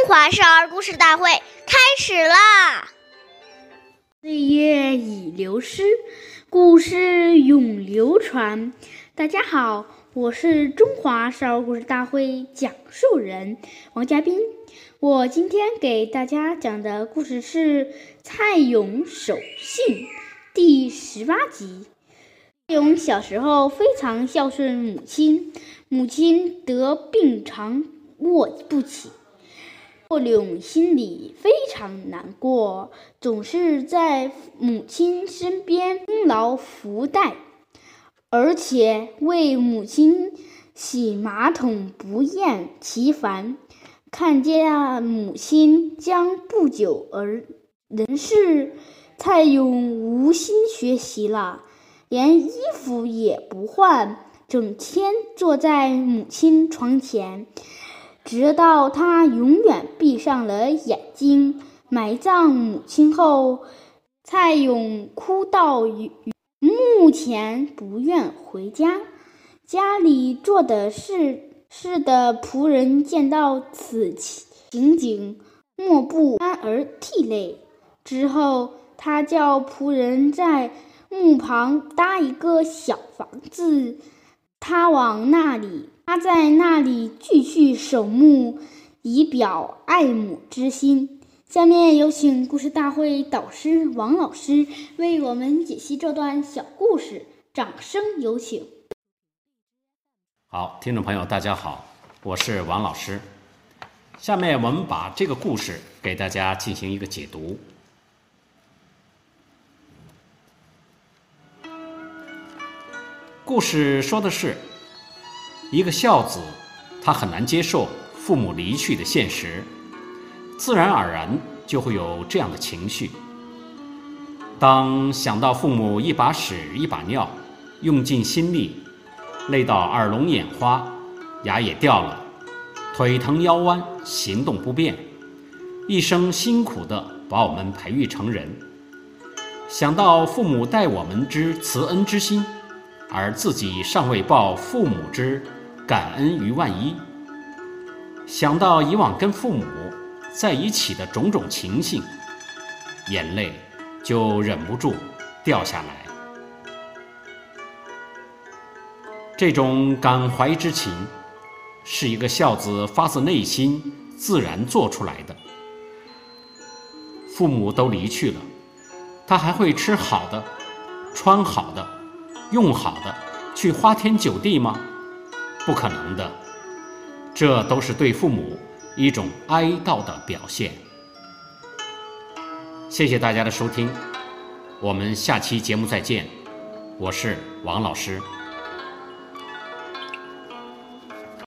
中华少儿故事大会开始啦！岁月已流失，故事永流传。大家好，我是中华少儿故事大会讲述人王嘉宾。我今天给大家讲的故事是《蔡勇守信》第十八集。蔡勇小时候非常孝顺母亲，母亲得病常卧不起。霍勇心里非常难过，总是在母亲身边辛劳福袋，而且为母亲洗马桶不厌其烦。看见母亲将不久而人世，蔡勇无心学习了，连衣服也不换，整天坐在母亲床前。直到他永远闭上了眼睛，埋葬母亲后，蔡勇哭到墓前，不愿回家。家里做的事事的仆人见到此情景，莫不安而涕泪。之后，他叫仆人在墓旁搭一个小房子，他往那里。他在那里继续守墓，以表爱母之心。下面有请故事大会导师王老师为我们解析这段小故事，掌声有请。好，听众朋友，大家好，我是王老师。下面我们把这个故事给大家进行一个解读。故事说的是。一个孝子，他很难接受父母离去的现实，自然而然就会有这样的情绪。当想到父母一把屎一把尿，用尽心力，累到耳聋眼花，牙也掉了，腿疼腰弯，行动不便，一生辛苦的把我们培育成人；想到父母待我们之慈恩之心，而自己尚未报父母之。感恩于万一，想到以往跟父母在一起的种种情形，眼泪就忍不住掉下来。这种感怀之情，是一个孝子发自内心自然做出来的。父母都离去了，他还会吃好的、穿好的、用好的，去花天酒地吗？不可能的，这都是对父母一种哀悼的表现。谢谢大家的收听，我们下期节目再见，我是王老师。